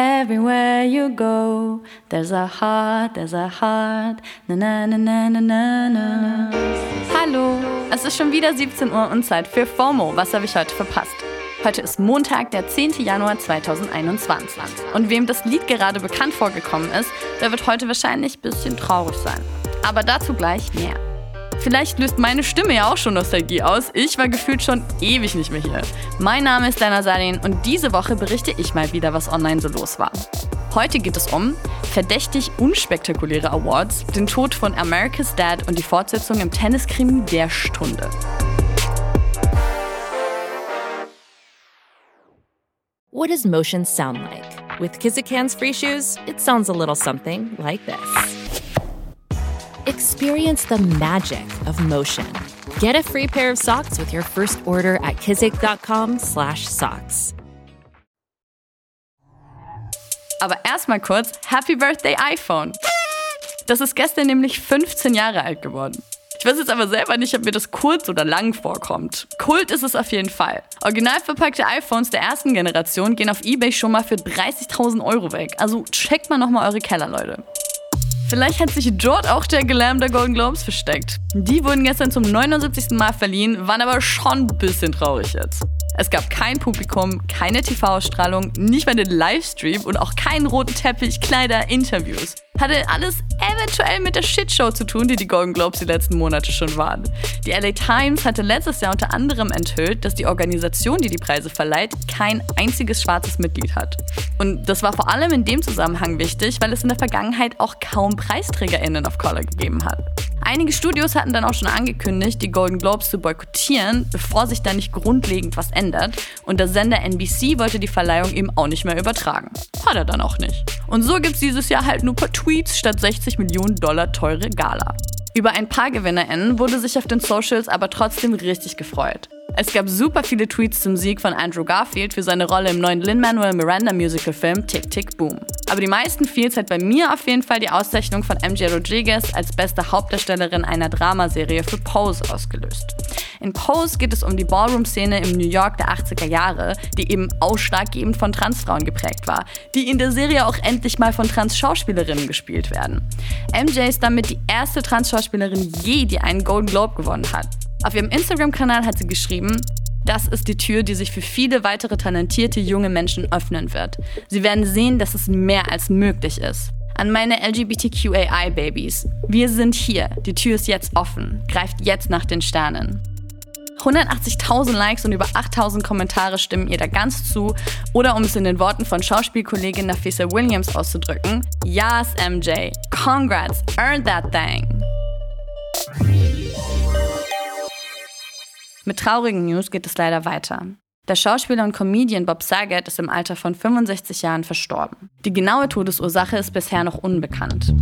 Everywhere you go, there's a heart, there's a heart. Na, na, na, na, na, na, na. Hallo, es ist schon wieder 17 Uhr und Zeit für FOMO. Was habe ich heute verpasst? Heute ist Montag, der 10. Januar 2021. Und wem das Lied gerade bekannt vorgekommen ist, der wird heute wahrscheinlich ein bisschen traurig sein. Aber dazu gleich mehr. Vielleicht löst meine Stimme ja auch schon Nostalgie aus. Ich war gefühlt schon ewig nicht mehr hier. Mein Name ist Dana Salin und diese Woche berichte ich mal wieder, was online so los war. Heute geht es um verdächtig unspektakuläre Awards, den Tod von America's Dad und die Fortsetzung im Tenniskrimi der Stunde. What does motion sound like? With Kizikans free shoes, it sounds a little something like this. Experience the magic of motion. Get a free pair of socks with your first order at kizik.com/socks. Aber erstmal kurz Happy Birthday iPhone. Das ist gestern nämlich 15 Jahre alt geworden. Ich weiß jetzt aber selber nicht, ob mir das kurz oder lang vorkommt. Kult ist es auf jeden Fall. Original verpackte iPhones der ersten Generation gehen auf Ebay schon mal für 30.000 Euro weg. Also checkt mal nochmal eure Keller, Leute. Vielleicht hat sich dort auch der Glam der Golden Globes versteckt. Die wurden gestern zum 79. Mal verliehen, waren aber schon ein bisschen traurig jetzt. Es gab kein Publikum, keine TV-Ausstrahlung, nicht mal den Livestream und auch keinen roten Teppich, Kleider, Interviews. Hatte alles eventuell mit der Shitshow zu tun, die die Golden Globes die letzten Monate schon waren. Die LA Times hatte letztes Jahr unter anderem enthüllt, dass die Organisation, die die Preise verleiht, kein einziges schwarzes Mitglied hat. Und das war vor allem in dem Zusammenhang wichtig, weil es in der Vergangenheit auch kaum PreisträgerInnen of Color gegeben hat. Einige Studios hatten dann auch schon angekündigt, die Golden Globes zu boykottieren, bevor sich da nicht grundlegend was ändert. Und der Sender NBC wollte die Verleihung eben auch nicht mehr übertragen. Hat er dann auch nicht. Und so gibt's dieses Jahr halt nur per Tweets statt 60 Millionen Dollar teure Gala. Über ein paar GewinnerInnen wurde sich auf den Socials aber trotzdem richtig gefreut. Es gab super viele Tweets zum Sieg von Andrew Garfield für seine Rolle im neuen Lin-Manuel Miranda Musical-Film Tick Tick Boom. Aber die meisten Feels hat bei mir auf jeden Fall die Auszeichnung von MJ Rodriguez als beste Hauptdarstellerin einer Dramaserie für Pose ausgelöst. In Pose geht es um die Ballroom-Szene im New York der 80er Jahre, die eben ausschlaggebend von Transfrauen geprägt war, die in der Serie auch endlich mal von Trans-Schauspielerinnen gespielt werden. MJ ist damit die erste Trans-Schauspielerin je, die einen Golden Globe gewonnen hat. Auf ihrem Instagram-Kanal hat sie geschrieben, das ist die Tür, die sich für viele weitere talentierte junge Menschen öffnen wird. Sie werden sehen, dass es mehr als möglich ist. An meine LGBTQAI-Babys. Wir sind hier. Die Tür ist jetzt offen. Greift jetzt nach den Sternen. 180.000 Likes und über 8.000 Kommentare stimmen ihr da ganz zu. Oder um es in den Worten von Schauspielkollegin Nafisa Williams auszudrücken, Yes, MJ. Congrats. Earn that thing. Mit traurigen News geht es leider weiter. Der Schauspieler und Comedian Bob Saget ist im Alter von 65 Jahren verstorben. Die genaue Todesursache ist bisher noch unbekannt.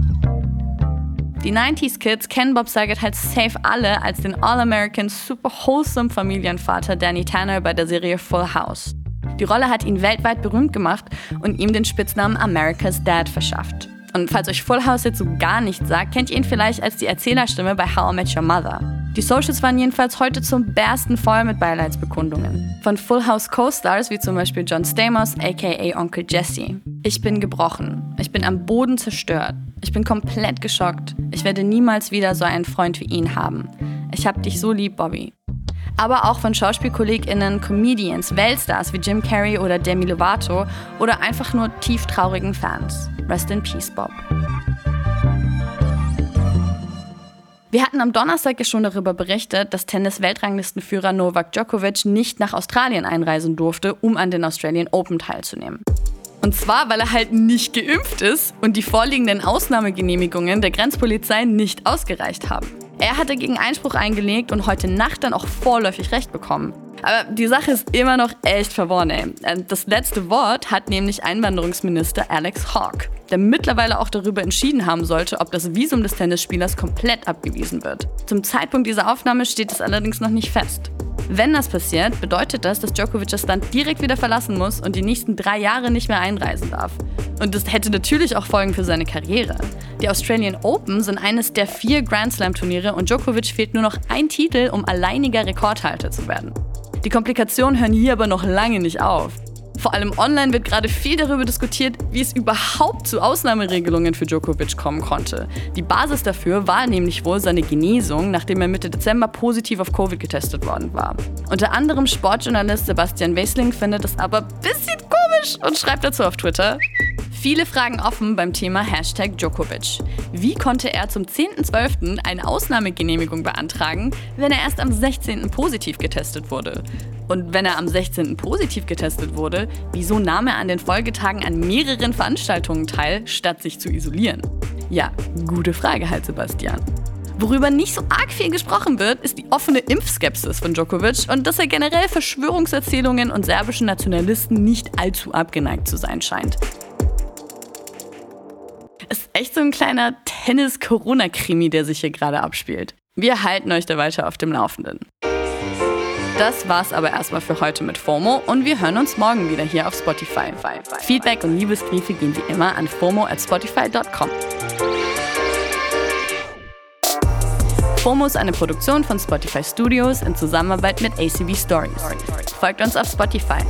Die 90s Kids kennen Bob Saget halt safe alle als den All-American super wholesome Familienvater Danny Tanner bei der Serie Full House. Die Rolle hat ihn weltweit berühmt gemacht und ihm den Spitznamen America's Dad verschafft. Und falls euch Full House jetzt so gar nichts sagt, kennt ihr ihn vielleicht als die Erzählerstimme bei How I Met Your Mother. Die Socials waren jedenfalls heute zum Bersten voll mit Beileidsbekundungen. Von Full House Co-Stars wie zum Beispiel John Stamos, aka Onkel Jesse. Ich bin gebrochen. Ich bin am Boden zerstört. Ich bin komplett geschockt. Ich werde niemals wieder so einen Freund wie ihn haben. Ich hab dich so lieb, Bobby. Aber auch von SchauspielkollegInnen, Comedians, Weltstars wie Jim Carrey oder Demi Lovato oder einfach nur tief traurigen Fans. Rest in Peace, Bob. Wir hatten am Donnerstag ja schon darüber berichtet, dass Tennis-Weltranglistenführer Novak Djokovic nicht nach Australien einreisen durfte, um an den Australian Open teilzunehmen. Und zwar, weil er halt nicht geimpft ist und die vorliegenden Ausnahmegenehmigungen der Grenzpolizei nicht ausgereicht haben. Er hatte gegen Einspruch eingelegt und heute Nacht dann auch vorläufig Recht bekommen. Aber die Sache ist immer noch echt verworren, ey. Äh, das letzte Wort hat nämlich Einwanderungsminister Alex Hawke, der mittlerweile auch darüber entschieden haben sollte, ob das Visum des Tennisspielers komplett abgewiesen wird. Zum Zeitpunkt dieser Aufnahme steht es allerdings noch nicht fest. Wenn das passiert, bedeutet das, dass Djokovic das Land direkt wieder verlassen muss und die nächsten drei Jahre nicht mehr einreisen darf. Und das hätte natürlich auch Folgen für seine Karriere. Die Australian Open sind eines der vier Grand Slam-Turniere und Djokovic fehlt nur noch ein Titel, um alleiniger Rekordhalter zu werden. Die Komplikationen hören hier aber noch lange nicht auf. Vor allem online wird gerade viel darüber diskutiert, wie es überhaupt zu Ausnahmeregelungen für Djokovic kommen konnte. Die Basis dafür war nämlich wohl seine Genesung, nachdem er Mitte Dezember positiv auf Covid getestet worden war. Unter anderem Sportjournalist Sebastian Wesling findet es aber bisschen komisch und schreibt dazu auf Twitter. Viele Fragen offen beim Thema Hashtag Djokovic. Wie konnte er zum 10.12. eine Ausnahmegenehmigung beantragen, wenn er erst am 16. positiv getestet wurde? Und wenn er am 16. positiv getestet wurde, wieso nahm er an den Folgetagen an mehreren Veranstaltungen teil, statt sich zu isolieren? Ja, gute Frage halt, Sebastian. Worüber nicht so arg viel gesprochen wird, ist die offene Impfskepsis von Djokovic und dass er generell Verschwörungserzählungen und serbischen Nationalisten nicht allzu abgeneigt zu sein scheint. Echt so ein kleiner Tennis-Corona-Krimi, der sich hier gerade abspielt. Wir halten euch da weiter auf dem Laufenden. Das war's aber erstmal für heute mit FOMO und wir hören uns morgen wieder hier auf Spotify. Feedback und Liebesbriefe gehen wie immer an FOMO at spotify.com. FOMO ist eine Produktion von Spotify Studios in Zusammenarbeit mit ACB Stories. Folgt uns auf Spotify.